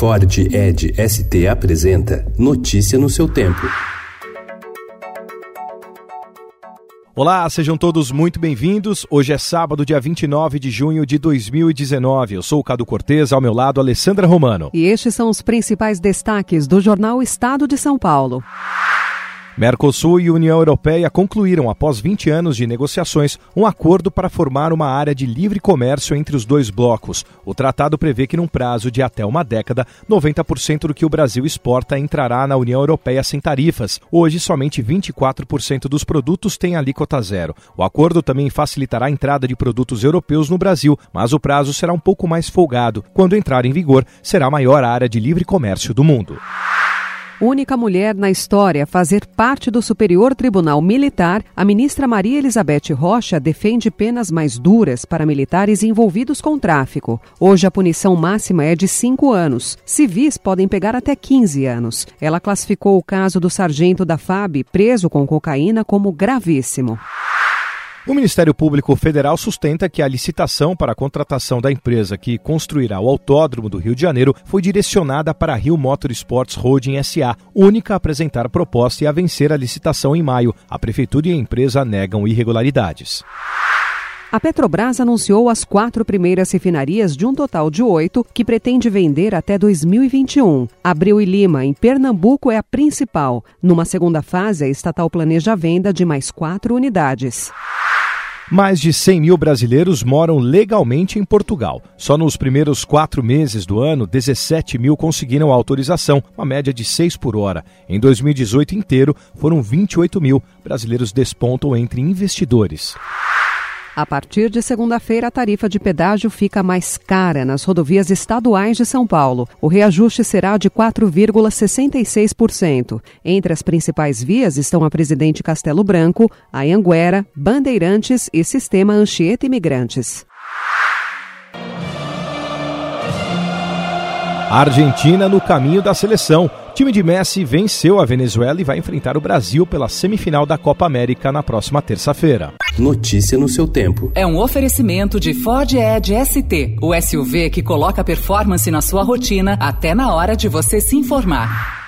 Ford Ed ST apresenta Notícia no seu tempo. Olá, sejam todos muito bem-vindos. Hoje é sábado, dia 29 de junho de 2019. Eu sou o Cado Cortez, ao meu lado, Alessandra Romano. E estes são os principais destaques do jornal Estado de São Paulo. Mercosul e União Europeia concluíram, após 20 anos de negociações, um acordo para formar uma área de livre comércio entre os dois blocos. O tratado prevê que, num prazo de até uma década, 90% do que o Brasil exporta entrará na União Europeia sem tarifas. Hoje, somente 24% dos produtos têm alíquota zero. O acordo também facilitará a entrada de produtos europeus no Brasil, mas o prazo será um pouco mais folgado. Quando entrar em vigor, será a maior área de livre comércio do mundo única mulher na história a fazer parte do Superior Tribunal Militar, a ministra Maria Elizabeth Rocha defende penas mais duras para militares envolvidos com tráfico. Hoje a punição máxima é de cinco anos. Civis podem pegar até 15 anos. Ela classificou o caso do sargento da FAB, preso com cocaína, como gravíssimo. O Ministério Público Federal sustenta que a licitação para a contratação da empresa que construirá o Autódromo do Rio de Janeiro foi direcionada para a Rio Motorsports Holding SA, única a apresentar proposta e a vencer a licitação em maio. A Prefeitura e a empresa negam irregularidades. A Petrobras anunciou as quatro primeiras refinarias de um total de oito que pretende vender até 2021. Abril e Lima, em Pernambuco, é a principal. Numa segunda fase, a estatal planeja a venda de mais quatro unidades. Mais de 100 mil brasileiros moram legalmente em Portugal. Só nos primeiros quatro meses do ano, 17 mil conseguiram autorização, uma média de 6 por hora. Em 2018 inteiro, foram 28 mil. Brasileiros despontam entre investidores. A partir de segunda-feira, a tarifa de pedágio fica mais cara nas rodovias estaduais de São Paulo. O reajuste será de 4,66%. Entre as principais vias estão a Presidente Castelo Branco, a Anguera, Bandeirantes e Sistema Anchieta Imigrantes. Argentina no caminho da seleção. O time de Messi venceu a Venezuela e vai enfrentar o Brasil pela semifinal da Copa América na próxima terça-feira. Notícia no seu tempo. É um oferecimento de Ford Edge ST, o SUV que coloca performance na sua rotina até na hora de você se informar.